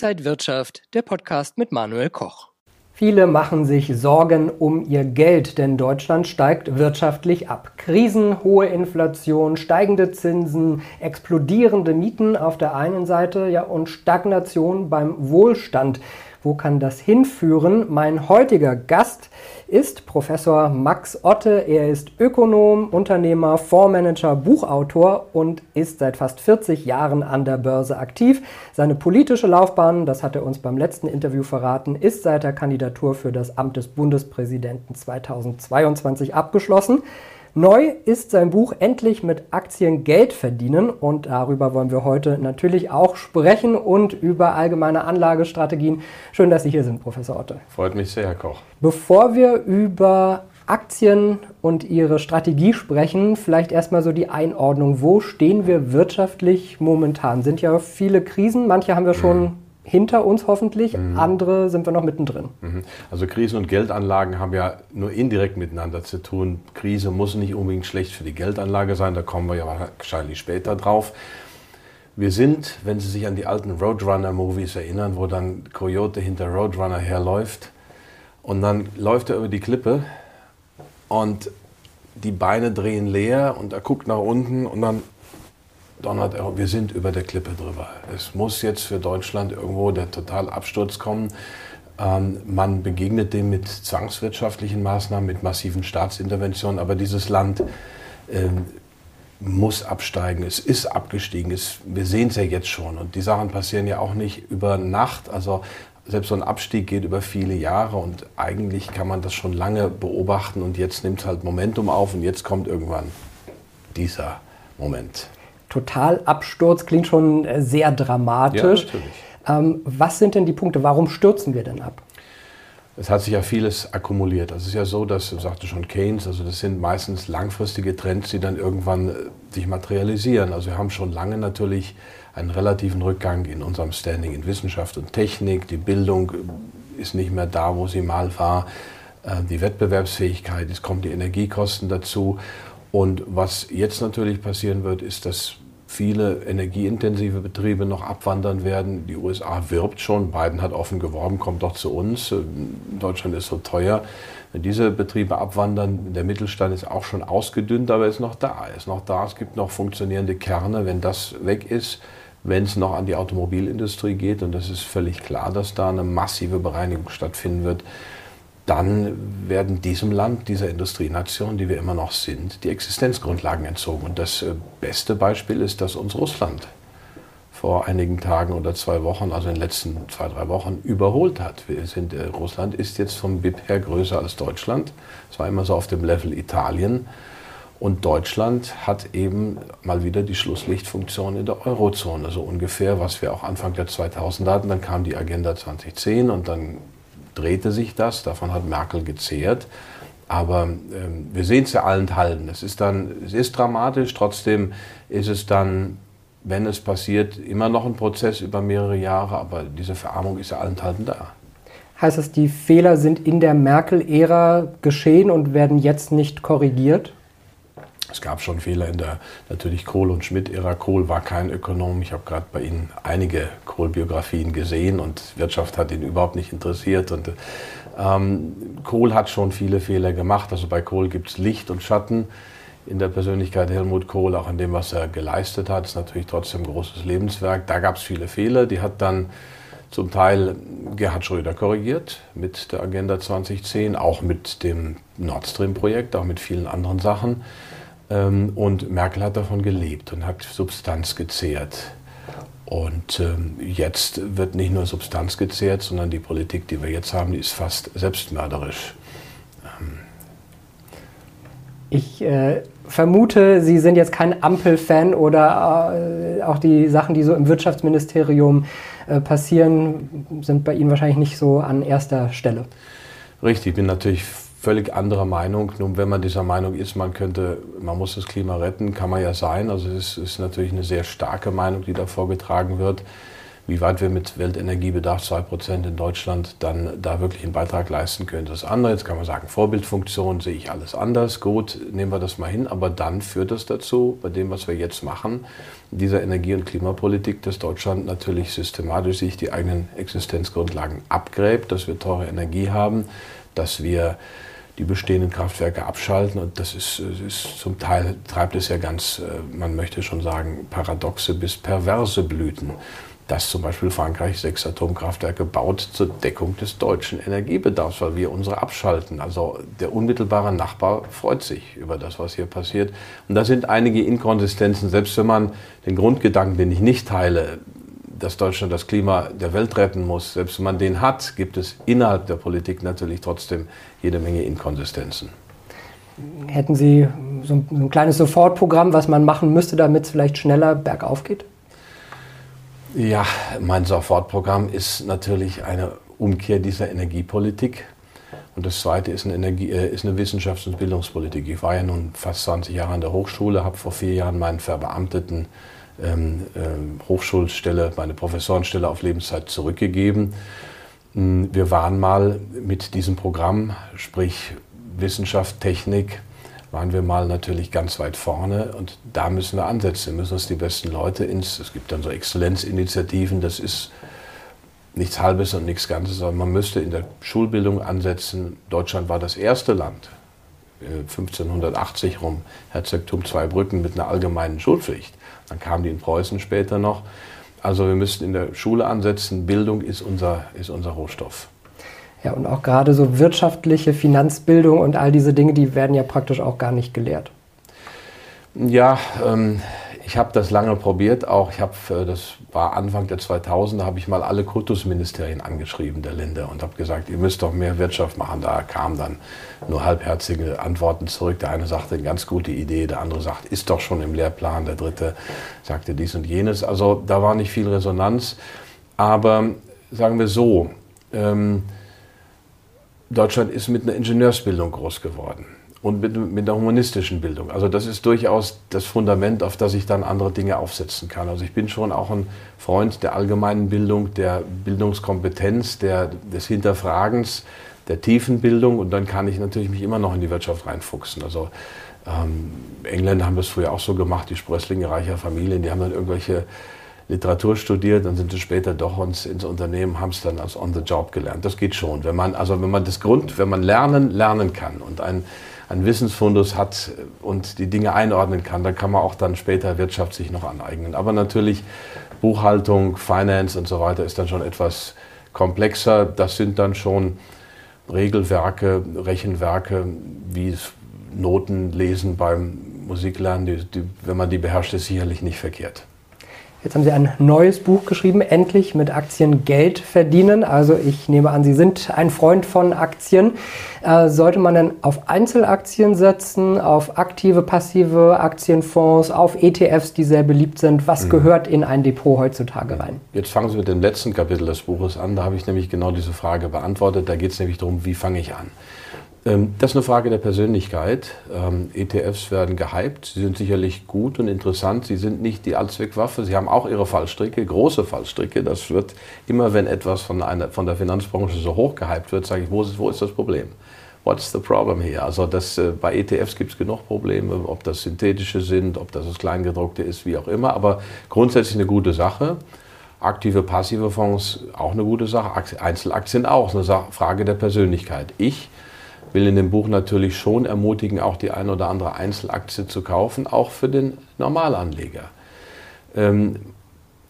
Inside Wirtschaft, der Podcast mit Manuel Koch. Viele machen sich Sorgen um ihr Geld, denn Deutschland steigt wirtschaftlich ab. Krisen, hohe Inflation, steigende Zinsen, explodierende Mieten auf der einen Seite ja, und Stagnation beim Wohlstand. Wo kann das hinführen? Mein heutiger Gast ist Professor Max Otte. Er ist Ökonom, Unternehmer, Fondsmanager, Buchautor und ist seit fast 40 Jahren an der Börse aktiv. Seine politische Laufbahn, das hat er uns beim letzten Interview verraten, ist seit der Kandidatur für das Amt des Bundespräsidenten 2022 abgeschlossen. Neu ist sein Buch Endlich mit Aktien Geld verdienen und darüber wollen wir heute natürlich auch sprechen und über allgemeine Anlagestrategien. Schön, dass Sie hier sind, Professor Otte. Freut mich sehr, Herr Koch. Bevor wir über Aktien und Ihre Strategie sprechen, vielleicht erstmal so die Einordnung. Wo stehen wir wirtschaftlich momentan? Sind ja viele Krisen, manche haben wir schon mhm hinter uns hoffentlich, mhm. andere sind wir noch mittendrin. Mhm. Also Krisen und Geldanlagen haben ja nur indirekt miteinander zu tun. Krise muss nicht unbedingt schlecht für die Geldanlage sein, da kommen wir ja wahrscheinlich später drauf. Wir sind, wenn Sie sich an die alten Roadrunner-Movies erinnern, wo dann Coyote hinter Roadrunner herläuft und dann läuft er über die Klippe und die Beine drehen leer und er guckt nach unten und dann donnert er, wir sind über der Klippe drüber. Es muss jetzt für Deutschland irgendwo der Totalabsturz kommen. Ähm, man begegnet dem mit zwangswirtschaftlichen Maßnahmen, mit massiven Staatsinterventionen, aber dieses Land ähm, muss absteigen. Es ist abgestiegen. Es, wir sehen es ja jetzt schon. Und die Sachen passieren ja auch nicht über Nacht. Also selbst so ein Abstieg geht über viele Jahre und eigentlich kann man das schon lange beobachten und jetzt nimmt es halt Momentum auf und jetzt kommt irgendwann dieser Moment. Totalabsturz klingt schon äh, sehr dramatisch. Ja, ähm, was sind denn die Punkte? Warum stürzen wir denn ab? Es hat sich ja vieles akkumuliert. Also es ist ja so, dass, sagte schon Keynes, also das sind meistens langfristige Trends, die dann irgendwann äh, sich materialisieren. Also wir haben schon lange natürlich einen relativen Rückgang in unserem Standing in Wissenschaft und Technik. Die Bildung äh, ist nicht mehr da, wo sie mal war. Die Wettbewerbsfähigkeit, es kommen die Energiekosten dazu. Und was jetzt natürlich passieren wird, ist, dass viele energieintensive Betriebe noch abwandern werden. Die USA wirbt schon, Biden hat offen geworben, kommt doch zu uns. Deutschland ist so teuer. Wenn diese Betriebe abwandern, der Mittelstand ist auch schon ausgedünnt, aber ist noch da. Ist noch da. Es gibt noch funktionierende Kerne. Wenn das weg ist, wenn es noch an die Automobilindustrie geht, und das ist völlig klar, dass da eine massive Bereinigung stattfinden wird, dann werden diesem Land, dieser Industrienation, die wir immer noch sind, die Existenzgrundlagen entzogen. Und das äh, beste Beispiel ist, dass uns Russland vor einigen Tagen oder zwei Wochen, also in den letzten zwei, drei Wochen, überholt hat. Wir sind, äh, Russland ist jetzt vom BIP her größer als Deutschland. Es war immer so auf dem Level Italien. Und Deutschland hat eben mal wieder die Schlusslichtfunktion in der Eurozone, so ungefähr, was wir auch Anfang der 2000er hatten. Dann kam die Agenda 2010 und dann drehte sich das, davon hat Merkel gezehrt. Aber ähm, wir sehen es ja allenthalben. Es ist dann, es ist dramatisch, trotzdem ist es dann, wenn es passiert, immer noch ein Prozess über mehrere Jahre, aber diese Verarmung ist ja allenthalben da. Heißt das, die Fehler sind in der Merkel-Ära geschehen und werden jetzt nicht korrigiert? Es gab schon Fehler in der natürlich Kohl- und Schmidt-Ära. Kohl war kein Ökonom. Ich habe gerade bei Ihnen einige Kohl-Biografien gesehen und Wirtschaft hat ihn überhaupt nicht interessiert. Und ähm, Kohl hat schon viele Fehler gemacht. Also bei Kohl gibt es Licht und Schatten in der Persönlichkeit Helmut Kohl, auch in dem, was er geleistet hat. Ist natürlich trotzdem ein großes Lebenswerk. Da gab es viele Fehler. Die hat dann zum Teil Gerhard Schröder korrigiert mit der Agenda 2010, auch mit dem Nord Stream-Projekt, auch mit vielen anderen Sachen. Ähm, und Merkel hat davon gelebt und hat Substanz gezehrt. Und ähm, jetzt wird nicht nur Substanz gezehrt, sondern die Politik, die wir jetzt haben, die ist fast selbstmörderisch. Ähm. Ich äh, vermute, Sie sind jetzt kein Ampel-Fan oder äh, auch die Sachen, die so im Wirtschaftsministerium äh, passieren, sind bei Ihnen wahrscheinlich nicht so an erster Stelle. Richtig, ich bin natürlich völlig anderer Meinung. Nun, wenn man dieser Meinung ist, man könnte, man muss das Klima retten, kann man ja sein. Also es ist, natürlich eine sehr starke Meinung, die da vorgetragen wird. wie weit wir mit Weltenergiebedarf 2% in Deutschland dann da wirklich einen Beitrag leisten können. Das andere, jetzt kann man sagen, Vorbildfunktion sehe ich alles anders. Gut, nehmen wir das mal hin, aber dann führt das dazu, bei dem, was wir jetzt machen, dieser Energie- und Klimapolitik, dass Deutschland natürlich systematisch sich die eigenen Existenzgrundlagen abgräbt, dass wir teure Energie haben, dass wir die bestehenden Kraftwerke abschalten. Und das ist, ist, zum Teil treibt es ja ganz, äh, man möchte schon sagen, paradoxe bis perverse Blüten dass zum Beispiel Frankreich sechs Atomkraftwerke baut zur Deckung des deutschen Energiebedarfs, weil wir unsere abschalten. Also der unmittelbare Nachbar freut sich über das, was hier passiert. Und da sind einige Inkonsistenzen, selbst wenn man den Grundgedanken, den ich nicht teile, dass Deutschland das Klima der Welt retten muss, selbst wenn man den hat, gibt es innerhalb der Politik natürlich trotzdem jede Menge Inkonsistenzen. Hätten Sie so ein, so ein kleines Sofortprogramm, was man machen müsste, damit es vielleicht schneller bergauf geht? Ja, mein Sofortprogramm ist natürlich eine Umkehr dieser Energiepolitik. Und das Zweite ist eine, Energie, äh, ist eine Wissenschafts- und Bildungspolitik. Ich war ja nun fast 20 Jahre an der Hochschule, habe vor vier Jahren meinen verbeamteten Hochschulstelle, meine Professorenstelle auf Lebenszeit zurückgegeben. Hm, wir waren mal mit diesem Programm, sprich Wissenschaft, Technik, waren wir mal natürlich ganz weit vorne und da müssen wir ansetzen. Wir müssen uns die besten Leute ins, es gibt dann so Exzellenzinitiativen, das ist nichts Halbes und nichts Ganzes, aber man müsste in der Schulbildung ansetzen. Deutschland war das erste Land, 1580 äh, rum, Herzogtum Zweibrücken mit einer allgemeinen Schulpflicht. Dann kamen die in Preußen später noch. Also wir müssten in der Schule ansetzen. Bildung ist unser, ist unser Rohstoff. Ja, und auch gerade so wirtschaftliche Finanzbildung und all diese Dinge, die werden ja praktisch auch gar nicht gelehrt. Ja, ähm, ich habe das lange probiert. Auch ich habe, äh, das war Anfang der 2000er, habe ich mal alle Kultusministerien angeschrieben der Länder und habe gesagt, ihr müsst doch mehr Wirtschaft machen. Da kamen dann nur halbherzige Antworten zurück. Der eine sagte, ganz gute Idee, der andere sagt, ist doch schon im Lehrplan. Der dritte sagte dies und jenes. Also da war nicht viel Resonanz. Aber sagen wir so, ähm, Deutschland ist mit einer Ingenieursbildung groß geworden und mit, mit einer humanistischen Bildung. Also das ist durchaus das Fundament, auf das ich dann andere Dinge aufsetzen kann. Also ich bin schon auch ein Freund der allgemeinen Bildung, der Bildungskompetenz, der, des Hinterfragens, der tiefen Bildung und dann kann ich natürlich mich immer noch in die Wirtschaft reinfuchsen. Also ähm, Engländer haben das früher auch so gemacht, die Sprösslinge reicher Familien, die haben dann irgendwelche Literatur studiert, dann sind sie später doch ins, ins Unternehmen, haben es dann als on the job gelernt. Das geht schon. Wenn man, also wenn man das Grund, wenn man lernen, lernen kann und ein, ein Wissensfundus hat und die Dinge einordnen kann, dann kann man auch dann später Wirtschaft sich noch aneignen. Aber natürlich Buchhaltung, Finance und so weiter ist dann schon etwas komplexer. Das sind dann schon Regelwerke, Rechenwerke, wie Noten lesen beim Musiklernen, die, die, wenn man die beherrscht, ist sicherlich nicht verkehrt. Jetzt haben Sie ein neues Buch geschrieben, endlich mit Aktien Geld verdienen. Also ich nehme an, Sie sind ein Freund von Aktien. Äh, sollte man denn auf Einzelaktien setzen, auf aktive, passive Aktienfonds, auf ETFs, die sehr beliebt sind? Was mhm. gehört in ein Depot heutzutage rein? Jetzt fangen Sie mit dem letzten Kapitel des Buches an. Da habe ich nämlich genau diese Frage beantwortet. Da geht es nämlich darum, wie fange ich an? Ähm, das ist eine Frage der Persönlichkeit. Ähm, ETFs werden gehypt. Sie sind sicherlich gut und interessant. Sie sind nicht die Allzweckwaffe. Sie haben auch ihre Fallstricke, große Fallstricke. Das wird immer, wenn etwas von, einer, von der Finanzbranche so hoch gehypt wird, sage ich, wo ist, wo ist das Problem? What's the problem here? Also das, äh, bei ETFs gibt es genug Probleme, ob das synthetische sind, ob das das Kleingedruckte ist, wie auch immer. Aber grundsätzlich eine gute Sache. Aktive, passive Fonds auch eine gute Sache. Einzelaktien auch. Eine Frage der Persönlichkeit. Ich will in dem Buch natürlich schon ermutigen, auch die eine oder andere Einzelaktie zu kaufen, auch für den Normalanleger. Ähm,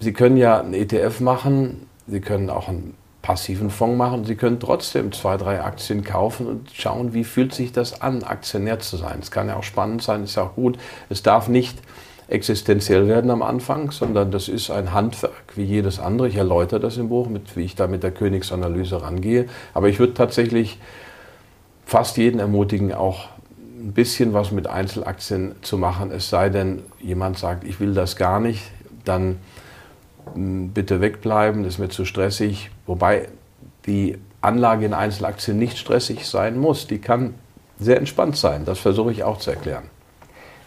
Sie können ja einen ETF machen, Sie können auch einen passiven Fonds machen, Sie können trotzdem zwei, drei Aktien kaufen und schauen, wie fühlt sich das an, Aktionär zu sein. Es kann ja auch spannend sein, ist ja auch gut. Es darf nicht existenziell werden am Anfang, sondern das ist ein Handwerk wie jedes andere. Ich erläutere das im Buch, mit, wie ich da mit der Königsanalyse rangehe. Aber ich würde tatsächlich fast jeden ermutigen, auch ein bisschen was mit Einzelaktien zu machen. Es sei denn, jemand sagt, ich will das gar nicht, dann hm, bitte wegbleiben, das ist mir zu stressig. Wobei die Anlage in Einzelaktien nicht stressig sein muss. Die kann sehr entspannt sein. Das versuche ich auch zu erklären.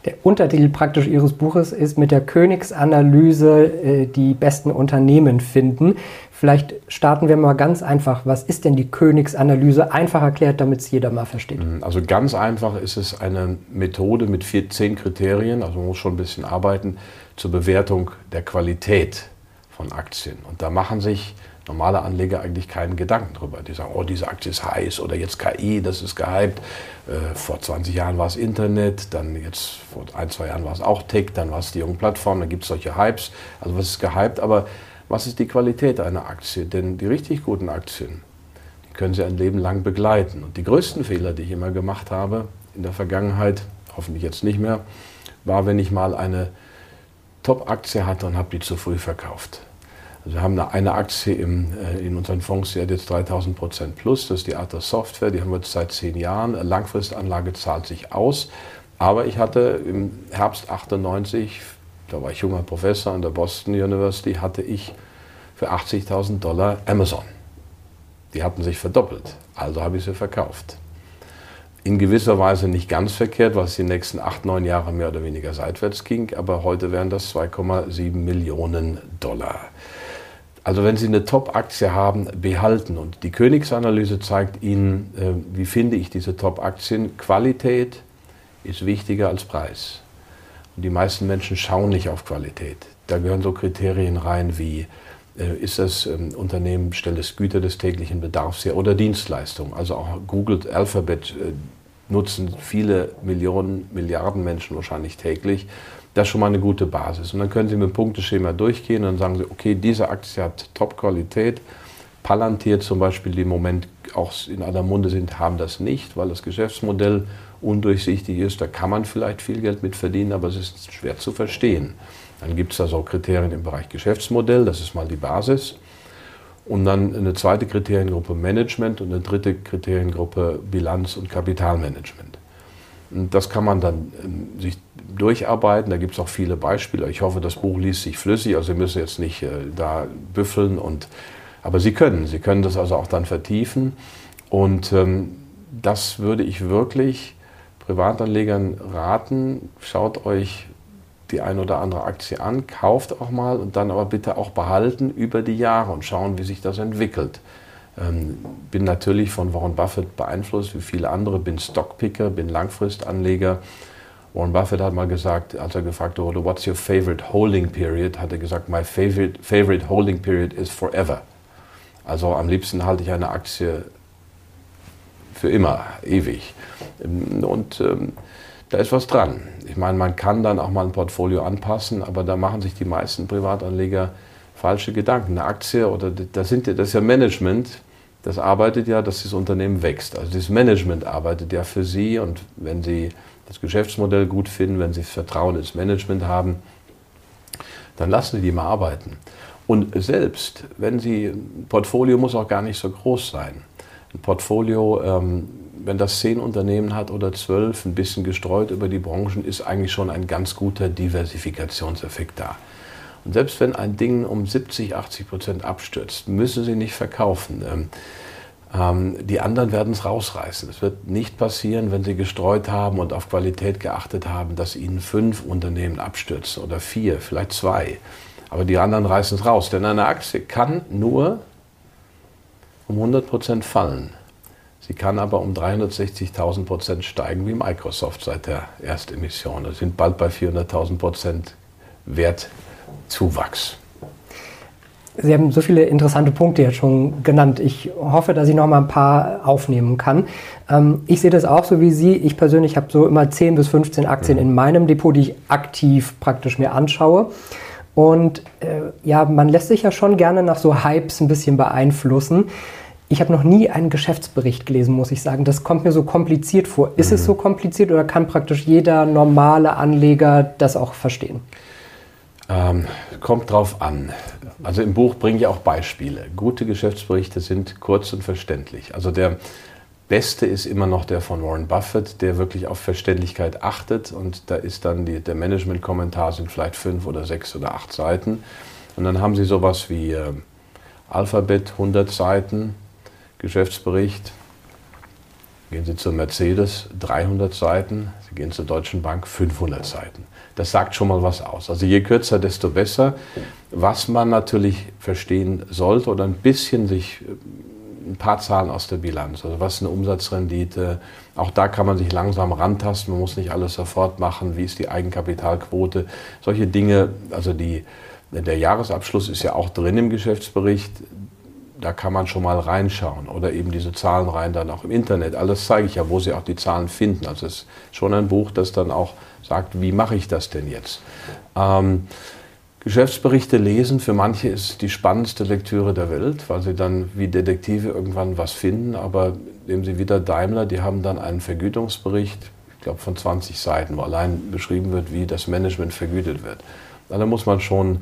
Der Untertitel praktisch Ihres Buches ist mit der Königsanalyse äh, die besten Unternehmen finden. Vielleicht starten wir mal ganz einfach. Was ist denn die Königsanalyse? Einfach erklärt, damit es jeder mal versteht. Mhm, also ganz einfach ist es eine Methode mit vier, zehn Kriterien, also man muss schon ein bisschen arbeiten, zur Bewertung der Qualität von Aktien. Und da machen sich normale Anleger eigentlich keinen Gedanken drüber. Die sagen, oh, diese Aktie ist heiß oder jetzt KI, das ist gehypt. Äh, vor 20 Jahren war es Internet, dann jetzt vor ein, zwei Jahren war es auch Tech, dann war es die jungen Plattformen, dann gibt es solche Hypes. Also was ist gehypt, aber was ist die Qualität einer Aktie? Denn die richtig guten Aktien, die können Sie ein Leben lang begleiten. Und die größten Fehler, die ich immer gemacht habe in der Vergangenheit, hoffentlich jetzt nicht mehr, war, wenn ich mal eine Top-Aktie hatte und habe die zu früh verkauft. Also wir haben eine Aktie im, äh, in unseren Fonds, die hat jetzt 3000 Prozent plus. Das ist die Atos Software, die haben wir jetzt seit zehn Jahren. Langfristanlage zahlt sich aus. Aber ich hatte im Herbst 98, da war ich junger Professor an der Boston University, hatte ich für 80.000 Dollar Amazon. Die hatten sich verdoppelt. Also habe ich sie verkauft. In gewisser Weise nicht ganz verkehrt, was die nächsten acht, neun Jahre mehr oder weniger seitwärts ging. Aber heute wären das 2,7 Millionen Dollar. Also wenn Sie eine Top-Aktie haben, behalten. Und die Königsanalyse zeigt Ihnen, äh, wie finde ich diese Top-Aktien. Qualität ist wichtiger als Preis. Und die meisten Menschen schauen nicht auf Qualität. Da gehören so Kriterien rein wie, äh, ist das ähm, Unternehmen, stellt es Güter des täglichen Bedarfs her oder Dienstleistungen. Also auch Google, Alphabet äh, nutzen viele Millionen, Milliarden Menschen wahrscheinlich täglich. Das ist schon mal eine gute Basis. Und dann können Sie mit dem Punkteschema durchgehen und dann sagen Sie, okay, diese Aktie hat Top-Qualität. Palantir zum Beispiel, die im Moment auch in aller Munde sind, haben das nicht, weil das Geschäftsmodell undurchsichtig ist. Da kann man vielleicht viel Geld mit verdienen, aber es ist schwer zu verstehen. Dann gibt es da so Kriterien im Bereich Geschäftsmodell, das ist mal die Basis. Und dann eine zweite Kriteriengruppe Management und eine dritte Kriteriengruppe Bilanz- und Kapitalmanagement. Und das kann man dann ähm, sich durcharbeiten. Da gibt es auch viele Beispiele. Ich hoffe, das Buch liest sich flüssig. Also Sie müssen jetzt nicht äh, da büffeln. Und, aber Sie können. Sie können das also auch dann vertiefen. Und ähm, das würde ich wirklich Privatanlegern raten. Schaut euch die eine oder andere Aktie an, kauft auch mal und dann aber bitte auch behalten über die Jahre und schauen, wie sich das entwickelt. Ähm, bin natürlich von Warren Buffett beeinflusst, wie viele andere, bin Stockpicker, bin Langfristanleger. Warren Buffett hat mal gesagt, als er gefragt wurde, what's your favorite holding period, hat er gesagt, my favorite, favorite holding period is forever. Also am liebsten halte ich eine Aktie für immer, ewig. Ähm, und ähm, da ist was dran. Ich meine, man kann dann auch mal ein Portfolio anpassen, aber da machen sich die meisten Privatanleger falsche Gedanken. Eine Aktie oder das, sind, das ist ja Management, das arbeitet ja, dass das Unternehmen wächst. Also dieses Management arbeitet ja für Sie und wenn Sie das Geschäftsmodell gut finden, wenn Sie Vertrauen ins Management haben, dann lassen Sie die mal arbeiten. Und selbst wenn Sie, ein Portfolio muss auch gar nicht so groß sein. Ein Portfolio, ähm, wenn das zehn Unternehmen hat oder zwölf, ein bisschen gestreut über die Branchen, ist eigentlich schon ein ganz guter Diversifikationseffekt da. Und selbst wenn ein Ding um 70, 80 Prozent abstürzt, müssen Sie nicht verkaufen. Ähm, die anderen werden es rausreißen. Es wird nicht passieren, wenn Sie gestreut haben und auf Qualität geachtet haben, dass Ihnen fünf Unternehmen abstürzen oder vier, vielleicht zwei. Aber die anderen reißen es raus. Denn eine Aktie kann nur um 100 Prozent fallen. Sie kann aber um 360.000 Prozent steigen wie Microsoft seit der Erstemission. Das sind bald bei 400.000 Prozent Wert Zuwachs. Sie haben so viele interessante Punkte jetzt schon genannt. Ich hoffe, dass ich noch mal ein paar aufnehmen kann. Ähm, ich sehe das auch so wie Sie. Ich persönlich habe so immer 10 bis 15 Aktien mhm. in meinem Depot, die ich aktiv praktisch mir anschaue. Und äh, ja, man lässt sich ja schon gerne nach so Hypes ein bisschen beeinflussen. Ich habe noch nie einen Geschäftsbericht gelesen, muss ich sagen. Das kommt mir so kompliziert vor. Ist mhm. es so kompliziert oder kann praktisch jeder normale Anleger das auch verstehen? Ähm, kommt drauf an. Also im Buch bringe ich auch Beispiele. Gute Geschäftsberichte sind kurz und verständlich. Also der beste ist immer noch der von Warren Buffett, der wirklich auf Verständlichkeit achtet. Und da ist dann die, der Management-Kommentar sind vielleicht fünf oder sechs oder acht Seiten. Und dann haben Sie sowas wie äh, Alphabet, 100 Seiten, Geschäftsbericht, Gehen Sie zur Mercedes 300 Seiten, Sie gehen zur Deutschen Bank 500 Seiten. Das sagt schon mal was aus. Also je kürzer, desto besser. Was man natürlich verstehen sollte oder ein bisschen sich ein paar Zahlen aus der Bilanz. Also was ist eine Umsatzrendite? Auch da kann man sich langsam rantasten. Man muss nicht alles sofort machen. Wie ist die Eigenkapitalquote? Solche Dinge, also die, der Jahresabschluss ist ja auch drin im Geschäftsbericht da kann man schon mal reinschauen oder eben diese Zahlen rein dann auch im Internet. Alles zeige ich ja, wo Sie auch die Zahlen finden. Also es ist schon ein Buch, das dann auch sagt, wie mache ich das denn jetzt? Ähm, Geschäftsberichte lesen, für manche ist die spannendste Lektüre der Welt, weil sie dann wie Detektive irgendwann was finden. Aber nehmen Sie wieder Daimler, die haben dann einen Vergütungsbericht, ich glaube von 20 Seiten, wo allein beschrieben wird, wie das Management vergütet wird. Da muss man schon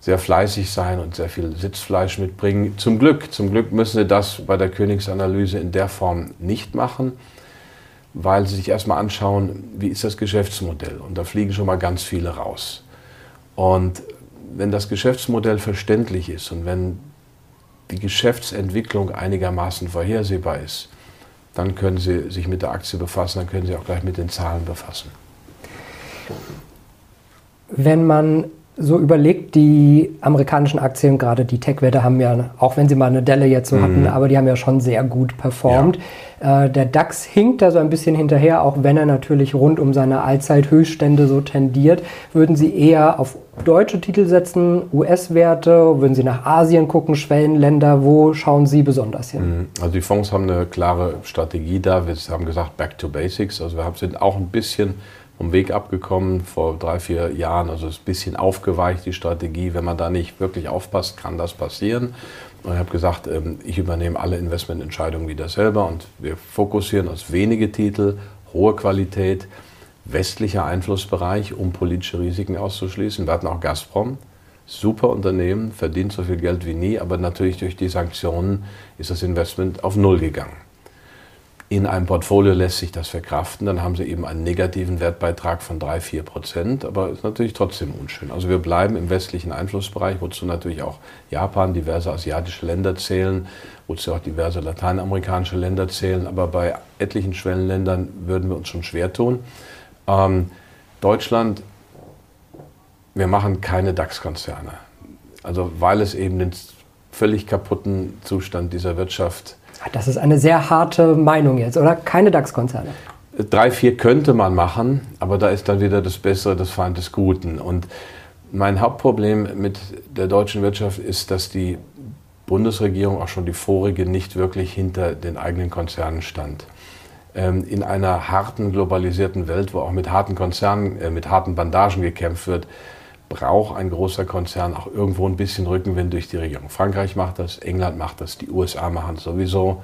sehr fleißig sein und sehr viel Sitzfleisch mitbringen. Zum Glück, zum Glück müssen sie das bei der Königsanalyse in der Form nicht machen, weil sie sich erstmal anschauen, wie ist das Geschäftsmodell. Und da fliegen schon mal ganz viele raus. Und wenn das Geschäftsmodell verständlich ist und wenn die Geschäftsentwicklung einigermaßen vorhersehbar ist, dann können Sie sich mit der Aktie befassen, dann können Sie auch gleich mit den Zahlen befassen. Wenn man so überlegt, die amerikanischen Aktien, gerade die Tech-Werte, haben ja, auch wenn sie mal eine Delle jetzt so mhm. hatten, aber die haben ja schon sehr gut performt. Ja. Äh, der DAX hinkt da so ein bisschen hinterher, auch wenn er natürlich rund um seine Allzeithöchststände so tendiert. Würden Sie eher auf deutsche Titel setzen, US-Werte? Würden Sie nach Asien gucken, Schwellenländer? Wo schauen Sie besonders hin? Mhm. Also die Fonds haben eine klare Strategie da. Wir haben gesagt, back to basics. Also wir sind auch ein bisschen vom Weg abgekommen vor drei, vier Jahren. Also ist ein bisschen aufgeweicht, die Strategie. Wenn man da nicht wirklich aufpasst, kann das passieren. Und ich habe gesagt, ähm, ich übernehme alle Investmententscheidungen wieder selber und wir fokussieren auf wenige Titel, hohe Qualität, westlicher Einflussbereich, um politische Risiken auszuschließen. Wir hatten auch Gazprom, super Unternehmen, verdient so viel Geld wie nie, aber natürlich durch die Sanktionen ist das Investment auf Null gegangen in einem Portfolio lässt sich das verkraften, dann haben Sie eben einen negativen Wertbeitrag von 3, 4 Prozent, aber ist natürlich trotzdem unschön. Also wir bleiben im westlichen Einflussbereich, wozu natürlich auch Japan, diverse asiatische Länder zählen, wozu auch diverse lateinamerikanische Länder zählen, aber bei etlichen Schwellenländern würden wir uns schon schwer tun. Ähm, Deutschland, wir machen keine DAX-Konzerne. Also weil es eben den völlig kaputten Zustand dieser Wirtschaft das ist eine sehr harte Meinung jetzt, oder? Keine DAX-Konzerne. Drei, vier könnte man machen, aber da ist dann wieder das Bessere, das Feind des Guten. Und mein Hauptproblem mit der deutschen Wirtschaft ist, dass die Bundesregierung, auch schon die vorige, nicht wirklich hinter den eigenen Konzernen stand. Ähm, in einer harten, globalisierten Welt, wo auch mit harten Konzernen, äh, mit harten Bandagen gekämpft wird, braucht ein großer Konzern auch irgendwo ein bisschen Rückenwind durch die Regierung. Frankreich macht das, England macht das, die USA machen es sowieso,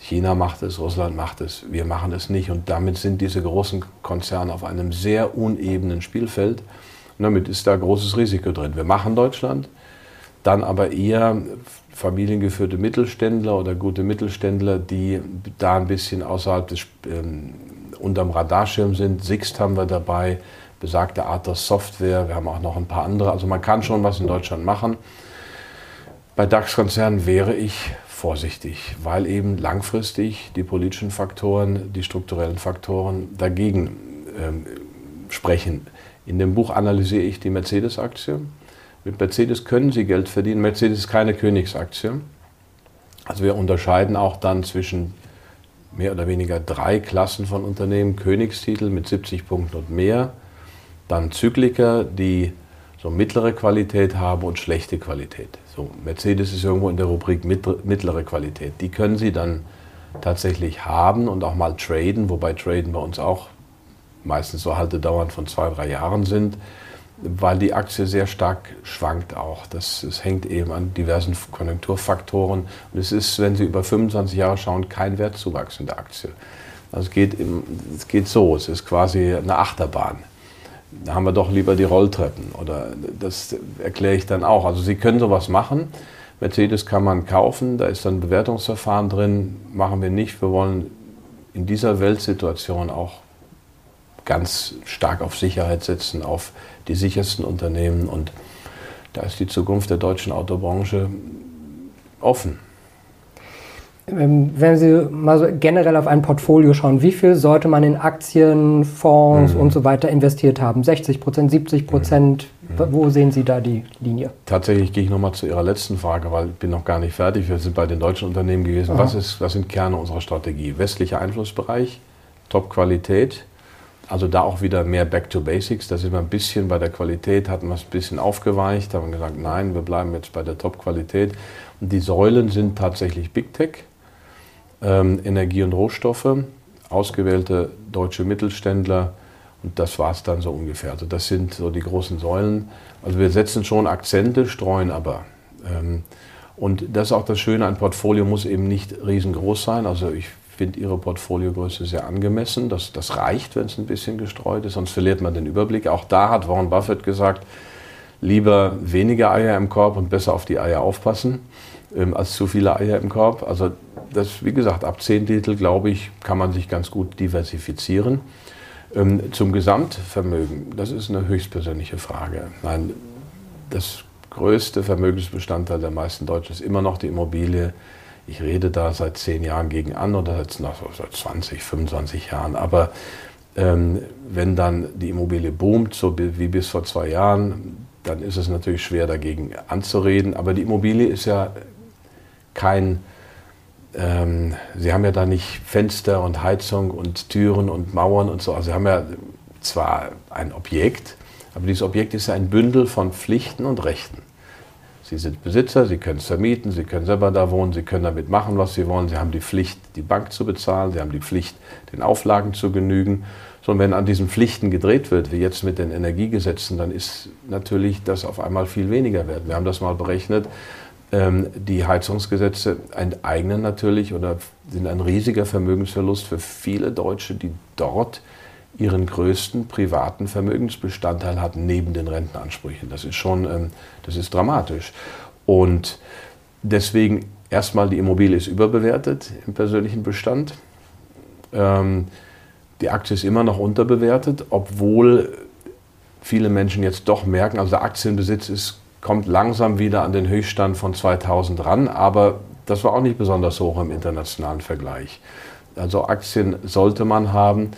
China macht es, Russland macht es, wir machen es nicht. Und damit sind diese großen Konzerne auf einem sehr unebenen Spielfeld. Und damit ist da großes Risiko drin. Wir machen Deutschland, dann aber eher familiengeführte Mittelständler oder gute Mittelständler, die da ein bisschen außerhalb des, ähm, unterm Radarschirm sind. Sixt haben wir dabei, besagte Athos Software. Wir haben auch noch ein paar andere. Also man kann schon was in Deutschland machen. Bei DAX-Konzernen wäre ich vorsichtig, weil eben langfristig die politischen Faktoren, die strukturellen Faktoren dagegen ähm, sprechen. In dem Buch analysiere ich die Mercedes-Aktie. Mit Mercedes können Sie Geld verdienen. Mercedes ist keine Königsaktie. Also wir unterscheiden auch dann zwischen mehr oder weniger drei Klassen von Unternehmen. Königstitel mit 70 Punkten und mehr, dann Zykliker, die so mittlere Qualität haben und schlechte Qualität. So, Mercedes ist irgendwo in der Rubrik mittlere Qualität. Die können Sie dann tatsächlich haben und auch mal traden, wobei traden bei uns auch meistens so Haltedauern von zwei, drei Jahren sind, weil die Aktie sehr stark schwankt auch. Das, das hängt eben an diversen Konjunkturfaktoren. Und es ist, wenn Sie über 25 Jahre schauen, kein Wertzuwachs in der Aktie. Also es geht, im, es geht so, es ist quasi eine Achterbahn haben wir doch lieber die Rolltreppen. Oder das erkläre ich dann auch. Also Sie können sowas machen. Mercedes kann man kaufen, da ist dann ein Bewertungsverfahren drin. Machen wir nicht. Wir wollen in dieser Weltsituation auch ganz stark auf Sicherheit setzen, auf die sichersten Unternehmen. Und da ist die Zukunft der deutschen Autobranche offen. Ähm, wenn Sie mal so generell auf ein Portfolio schauen, wie viel sollte man in Aktien, Fonds mhm. und so weiter investiert haben? 60 Prozent, 70 Prozent? Mhm. Wo sehen Sie da die Linie? Tatsächlich gehe ich nochmal zu Ihrer letzten Frage, weil ich bin noch gar nicht fertig. Wir sind bei den deutschen Unternehmen gewesen. Was, ist, was sind Kerne unserer Strategie? Westlicher Einflussbereich, Top-Qualität, also da auch wieder mehr Back to Basics. Da sind wir ein bisschen bei der Qualität, hatten wir es ein bisschen aufgeweicht, haben gesagt, nein, wir bleiben jetzt bei der Top-Qualität. Und die Säulen sind tatsächlich Big Tech, ähm, Energie und Rohstoffe, ausgewählte deutsche Mittelständler und das war es dann so ungefähr. Also das sind so die großen Säulen. Also wir setzen schon Akzente, streuen aber. Ähm, und das ist auch das Schöne, ein Portfolio muss eben nicht riesengroß sein. Also ich finde Ihre Portfoliogröße sehr angemessen. Das, das reicht, wenn es ein bisschen gestreut ist, sonst verliert man den Überblick. Auch da hat Warren Buffett gesagt, lieber weniger Eier im Korb und besser auf die Eier aufpassen, ähm, als zu viele Eier im Korb. Also das, wie gesagt, ab zehn Titel, glaube ich, kann man sich ganz gut diversifizieren. Ähm, zum Gesamtvermögen, das ist eine höchstpersönliche Frage. Nein, das größte Vermögensbestandteil der meisten Deutschen ist immer noch die Immobilie. Ich rede da seit zehn Jahren gegen an oder seit, seit 20, 25 Jahren. Aber ähm, wenn dann die Immobilie boomt, so wie bis vor zwei Jahren, dann ist es natürlich schwer dagegen anzureden. Aber die Immobilie ist ja kein, ähm, Sie haben ja da nicht Fenster und Heizung und Türen und Mauern und so. Also Sie haben ja zwar ein Objekt, aber dieses Objekt ist ein Bündel von Pflichten und Rechten. Sie sind Besitzer, Sie können es vermieten, Sie können selber da wohnen, Sie können damit machen, was Sie wollen. Sie haben die Pflicht, die Bank zu bezahlen, Sie haben die Pflicht, den Auflagen zu genügen. So, und wenn an diesen Pflichten gedreht wird, wie jetzt mit den Energiegesetzen, dann ist natürlich das auf einmal viel weniger wert. Wir haben das mal berechnet. Ähm, die Heizungsgesetze enteignen natürlich oder sind ein riesiger Vermögensverlust für viele Deutsche, die dort ihren größten privaten Vermögensbestandteil hat neben den Rentenansprüchen. Das ist schon, ähm, das ist dramatisch. Und deswegen erstmal die Immobilie ist überbewertet im persönlichen Bestand. Ähm, die Aktie ist immer noch unterbewertet, obwohl viele Menschen jetzt doch merken, also der Aktienbesitz ist, kommt langsam wieder an den Höchststand von 2000 ran, aber das war auch nicht besonders hoch im internationalen Vergleich. Also Aktien sollte man haben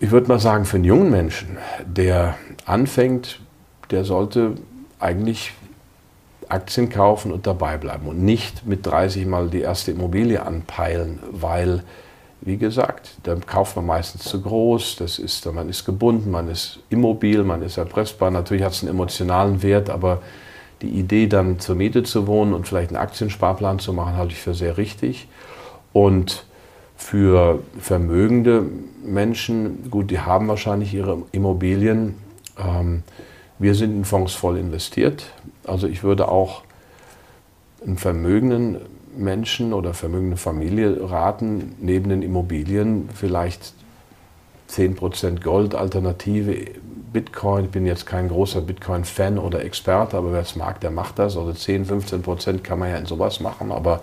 ich würde mal sagen, für einen jungen Menschen, der anfängt, der sollte eigentlich Aktien kaufen und dabei bleiben und nicht mit 30 Mal die erste Immobilie anpeilen, weil, wie gesagt, dann kauft man meistens zu groß, das ist, man ist gebunden, man ist immobil, man ist erpressbar. Natürlich hat es einen emotionalen Wert, aber die Idee, dann zur Miete zu wohnen und vielleicht einen Aktiensparplan zu machen, halte ich für sehr richtig. Und für vermögende Menschen, gut, die haben wahrscheinlich ihre Immobilien. Ähm, wir sind in Fonds voll investiert. Also ich würde auch einen vermögenden Menschen oder vermögende Familie raten, neben den Immobilien vielleicht 10% Gold, Alternative, Bitcoin. Ich bin jetzt kein großer Bitcoin-Fan oder Experte, aber wer es mag, der macht das. Also 10, 15% kann man ja in sowas machen, aber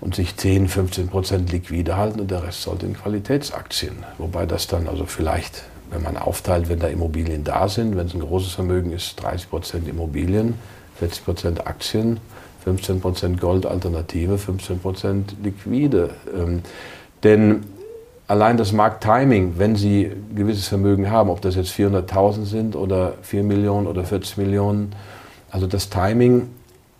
und sich 10, 15 Prozent liquide halten und der Rest sollte in Qualitätsaktien. Wobei das dann also vielleicht, wenn man aufteilt, wenn da Immobilien da sind, wenn es ein großes Vermögen ist, 30 Prozent Immobilien, 40 Prozent Aktien, 15 Prozent Gold Alternative, 15 Prozent liquide. Ähm, denn allein das Markttiming, wenn Sie gewisses Vermögen haben, ob das jetzt 400.000 sind oder 4 Millionen oder 40 Millionen, also das Timing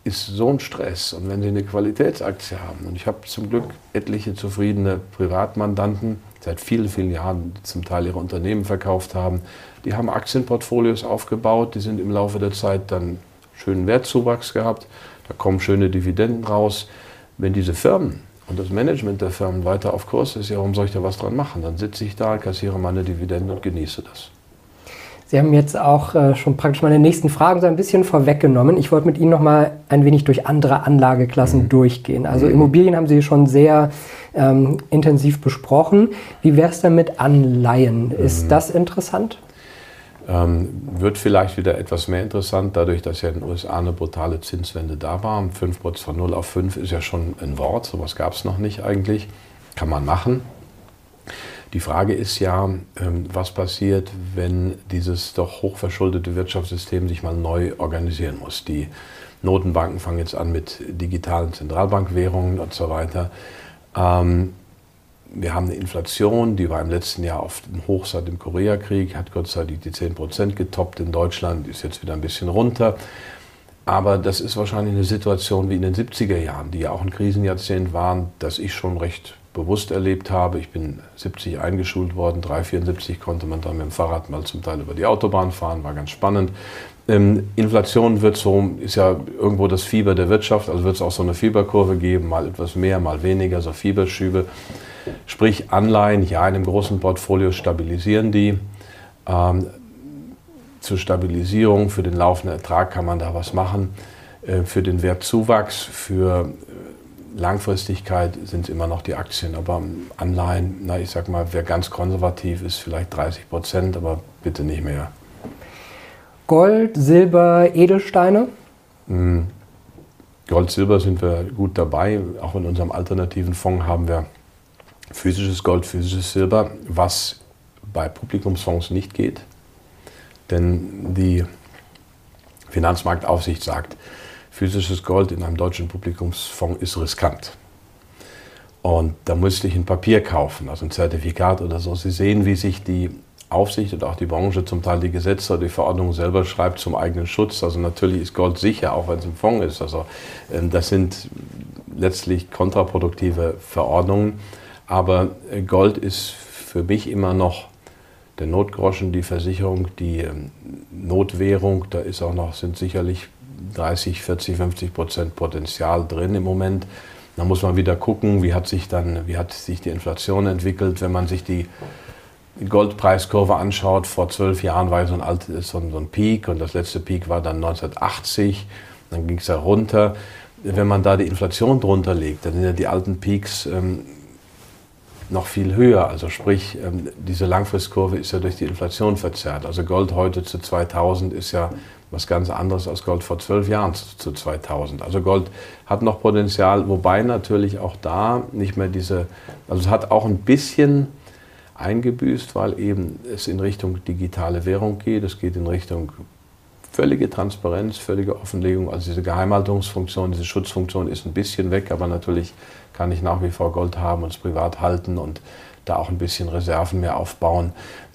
ist so ein Stress. Und wenn Sie eine Qualitätsaktie haben, und ich habe zum Glück etliche zufriedene Privatmandanten, seit vielen, vielen Jahren zum Teil ihre Unternehmen verkauft haben, die haben Aktienportfolios aufgebaut, die sind im Laufe der Zeit dann schönen Wertzuwachs gehabt, da kommen schöne Dividenden raus. Wenn diese Firmen und das Management der Firmen weiter auf Kurs ist, ja, warum soll ich da was dran machen? Dann sitze ich da, kassiere meine Dividenden und genieße das. Sie haben jetzt auch äh, schon praktisch meine nächsten Fragen so ein bisschen vorweggenommen. Ich wollte mit Ihnen noch mal ein wenig durch andere Anlageklassen mhm. durchgehen. Also mhm. Immobilien haben Sie schon sehr ähm, intensiv besprochen. Wie wäre es denn mit Anleihen? Ist mhm. das interessant? Ähm, wird vielleicht wieder etwas mehr interessant, dadurch, dass ja in den USA eine brutale Zinswende da war. 5 von 0 auf 5 ist ja schon ein Wort, sowas gab es noch nicht eigentlich. Kann man machen. Die Frage ist ja, ähm, was passiert, wenn dieses doch hochverschuldete Wirtschaftssystem sich mal neu organisieren muss. Die Notenbanken fangen jetzt an mit digitalen Zentralbankwährungen und so weiter. Ähm, wir haben eine Inflation, die war im letzten Jahr auf dem Hoch seit dem Koreakrieg, hat Gott sei Dank die 10 Prozent getoppt in Deutschland, ist jetzt wieder ein bisschen runter. Aber das ist wahrscheinlich eine Situation wie in den 70er Jahren, die ja auch ein Krisenjahrzehnt waren, das ich schon recht bewusst erlebt habe. Ich bin 70 eingeschult worden, 374 konnte man dann mit dem Fahrrad mal zum Teil über die Autobahn fahren, war ganz spannend. Ähm, Inflation wird so, ist ja irgendwo das Fieber der Wirtschaft, also wird es auch so eine Fieberkurve geben, mal etwas mehr, mal weniger, so Fieberschübe. Sprich Anleihen, ja, in einem großen Portfolio stabilisieren die. Ähm, zur Stabilisierung, für den laufenden Ertrag kann man da was machen. Äh, für den Wertzuwachs, für äh, Langfristigkeit sind es immer noch die Aktien, aber Anleihen, na, ich sag mal, wer ganz konservativ ist, vielleicht 30 Prozent, aber bitte nicht mehr. Gold, Silber, Edelsteine? Hm. Gold, Silber sind wir gut dabei. Auch in unserem alternativen Fonds haben wir physisches Gold, physisches Silber, was bei Publikumsfonds nicht geht. Denn die Finanzmarktaufsicht sagt, physisches Gold in einem deutschen Publikumsfonds ist riskant. Und da müsste ich ein Papier kaufen, also ein Zertifikat oder so. Sie sehen, wie sich die Aufsicht und auch die Branche zum Teil die Gesetze oder die Verordnungen selber schreibt zum eigenen Schutz. Also natürlich ist Gold sicher, auch wenn es im Fonds ist. Also ähm, das sind letztlich kontraproduktive Verordnungen. Aber äh, Gold ist für mich immer noch der Notgroschen, die Versicherung, die ähm, Notwährung, da ist auch noch, sind sicherlich 30, 40, 50 Prozent Potenzial drin im Moment. Da muss man wieder gucken, wie hat sich dann, wie hat sich die Inflation entwickelt, wenn man sich die Goldpreiskurve anschaut. Vor zwölf Jahren war so ein, alt, so ein Peak und das letzte Peak war dann 1980. Dann ging es ja runter. Wenn man da die Inflation drunter legt, dann sind ja die alten Peaks ähm, noch viel höher. Also sprich, ähm, diese Langfristkurve ist ja durch die Inflation verzerrt. Also Gold heute zu 2000 ist ja was ganz anderes als Gold vor zwölf Jahren zu 2000. Also Gold hat noch Potenzial, wobei natürlich auch da nicht mehr diese, also es hat auch ein bisschen eingebüßt, weil eben es in Richtung digitale Währung geht, es geht in Richtung völlige Transparenz, völlige Offenlegung. Also diese Geheimhaltungsfunktion, diese Schutzfunktion ist ein bisschen weg, aber natürlich kann ich nach wie vor Gold haben und es privat halten und da auch ein bisschen Reserven mehr aufbauen.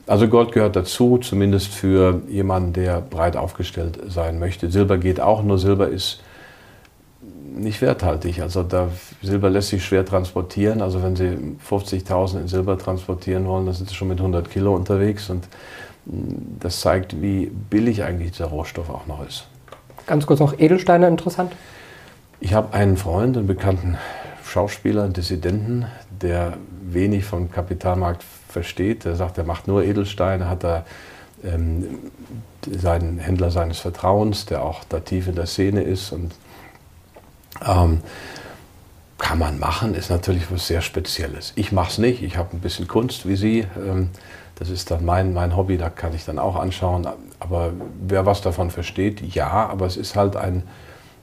Also Gold gehört dazu, zumindest für jemanden, der breit aufgestellt sein möchte. Silber geht auch, nur Silber ist nicht werthaltig. Also da, Silber lässt sich schwer transportieren. Also wenn Sie 50.000 in Silber transportieren wollen, dann sind Sie schon mit 100 Kilo unterwegs. Und das zeigt, wie billig eigentlich dieser Rohstoff auch noch ist. Ganz kurz noch Edelsteine interessant. Ich habe einen Freund, einen bekannten Schauspieler, einen Dissidenten, der wenig vom Kapitalmarkt versteht. Der sagt, er macht nur Edelsteine, hat da ähm, seinen Händler seines Vertrauens, der auch da tief in der Szene ist. Und ähm, kann man machen, ist natürlich was sehr Spezielles. Ich mache es nicht, ich habe ein bisschen Kunst wie Sie. Ähm, das ist dann mein, mein Hobby, da kann ich dann auch anschauen. Aber wer was davon versteht, ja, aber es ist halt ein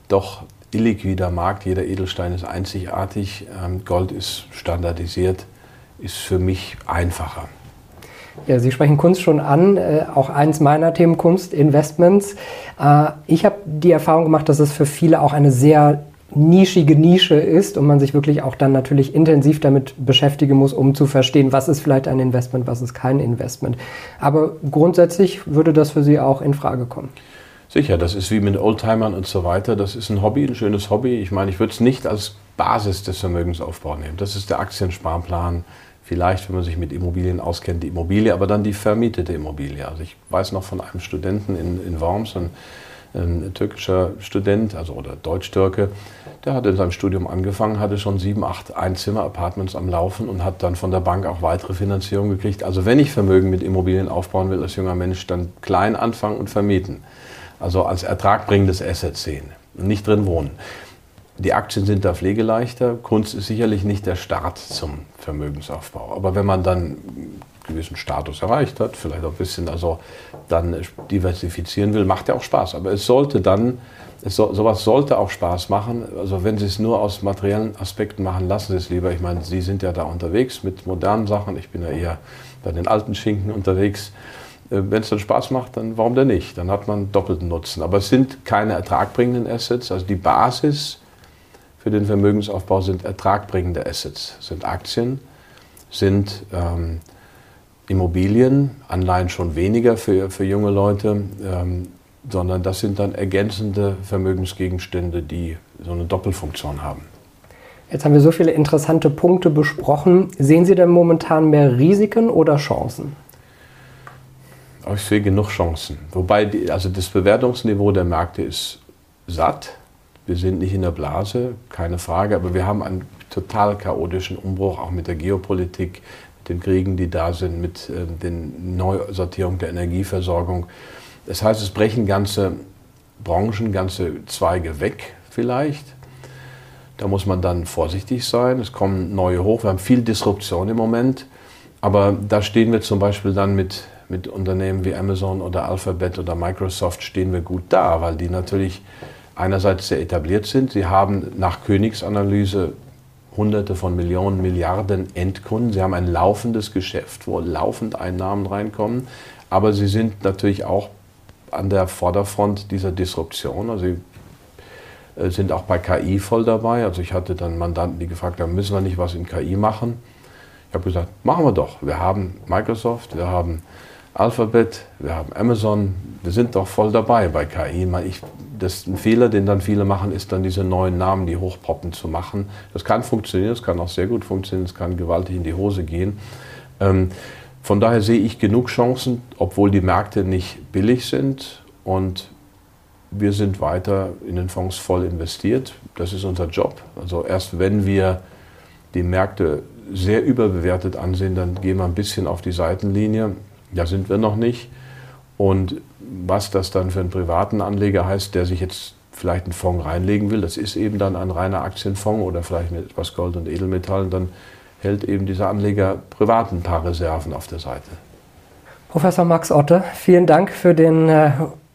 doch illiquider Markt. Jeder Edelstein ist einzigartig. Ähm, Gold ist standardisiert, ist für mich einfacher. Ja, Sie sprechen Kunst schon an, äh, auch eins meiner Themen Kunst, Investments. Äh, ich habe die Erfahrung gemacht, dass es für viele auch eine sehr nischige Nische ist und man sich wirklich auch dann natürlich intensiv damit beschäftigen muss, um zu verstehen, was ist vielleicht ein Investment, was ist kein Investment. Aber grundsätzlich würde das für Sie auch in Frage kommen. Sicher, das ist wie mit Oldtimern und so weiter. Das ist ein Hobby, ein schönes Hobby. Ich meine, ich würde es nicht als Basis des Vermögensaufbaus nehmen. Das ist der Aktiensparplan. Vielleicht, wenn man sich mit Immobilien auskennt, die Immobilie, aber dann die vermietete Immobilie. Also ich weiß noch von einem Studenten in, in Worms, ein ein türkischer Student, also oder Deutsch-Türke, der hat in seinem Studium angefangen, hatte schon sieben, acht Einzimmer-Apartments am Laufen und hat dann von der Bank auch weitere Finanzierung gekriegt. Also wenn ich Vermögen mit Immobilien aufbauen will als junger Mensch, dann klein anfangen und vermieten. Also als ertragbringendes Asset sehen und nicht drin wohnen. Die Aktien sind da pflegeleichter. Kunst ist sicherlich nicht der Start zum Vermögensaufbau. Aber wenn man dann gewissen Status erreicht hat, vielleicht auch ein bisschen also dann diversifizieren will, macht ja auch Spaß. Aber es sollte dann, es so, sowas sollte auch Spaß machen. Also wenn Sie es nur aus materiellen Aspekten machen, lassen Sie es lieber. Ich meine, Sie sind ja da unterwegs mit modernen Sachen. Ich bin ja eher bei den alten Schinken unterwegs. Äh, Wenn es dann Spaß macht, dann warum denn nicht? Dann hat man doppelten Nutzen. Aber es sind keine ertragbringenden Assets. Also die Basis für den Vermögensaufbau sind ertragbringende Assets, sind Aktien, sind ähm, Immobilien, Anleihen schon weniger für, für junge Leute, ähm, sondern das sind dann ergänzende Vermögensgegenstände, die so eine Doppelfunktion haben. Jetzt haben wir so viele interessante Punkte besprochen. Sehen Sie denn momentan mehr Risiken oder Chancen? Ich sehe genug Chancen. Wobei die, also das Bewertungsniveau der Märkte ist satt. Wir sind nicht in der Blase, keine Frage, aber wir haben einen total chaotischen Umbruch, auch mit der Geopolitik, den Kriegen, die da sind, mit äh, der Neusortierung der Energieversorgung. Das heißt, es brechen ganze Branchen, ganze Zweige weg vielleicht. Da muss man dann vorsichtig sein. Es kommen neue hoch. Wir haben viel Disruption im Moment. Aber da stehen wir zum Beispiel dann mit, mit Unternehmen wie Amazon oder Alphabet oder Microsoft stehen wir gut da, weil die natürlich einerseits sehr etabliert sind. Sie haben nach Königsanalyse Hunderte von Millionen, Milliarden Endkunden. Sie haben ein laufendes Geschäft, wo laufend Einnahmen reinkommen. Aber sie sind natürlich auch an der Vorderfront dieser Disruption. Also sie äh, sind auch bei KI voll dabei. Also ich hatte dann Mandanten, die gefragt haben, müssen wir nicht was in KI machen? Ich habe gesagt, machen wir doch. Wir haben Microsoft, wir haben Alphabet, wir haben Amazon, wir sind doch voll dabei bei KI. Ich, das ein Fehler, den dann viele machen, ist dann diese neuen Namen, die hochpoppen, zu machen. Das kann funktionieren, das kann auch sehr gut funktionieren, das kann gewaltig in die Hose gehen. Ähm, von daher sehe ich genug Chancen, obwohl die Märkte nicht billig sind und wir sind weiter in den Fonds voll investiert. Das ist unser Job. Also erst wenn wir die Märkte sehr überbewertet ansehen, dann gehen wir ein bisschen auf die Seitenlinie. Da sind wir noch nicht. Und was das dann für einen privaten Anleger heißt, der sich jetzt vielleicht einen Fonds reinlegen will, das ist eben dann ein reiner Aktienfonds oder vielleicht mit etwas Gold und Edelmetallen, dann hält eben dieser Anleger privat ein paar Reserven auf der Seite. Professor Max Otte, vielen Dank für den äh,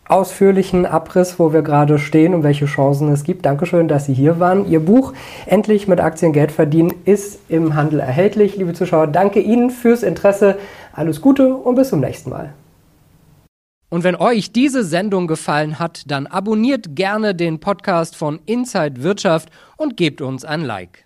ausführlichen Abriss, wo wir gerade stehen und welche Chancen es gibt. Dankeschön, dass Sie hier waren. Ihr Buch Endlich mit Aktien Geld verdienen ist im Handel erhältlich. Liebe Zuschauer, danke Ihnen fürs Interesse. Alles Gute und bis zum nächsten Mal. Und wenn euch diese Sendung gefallen hat, dann abonniert gerne den Podcast von Inside Wirtschaft und gebt uns ein Like.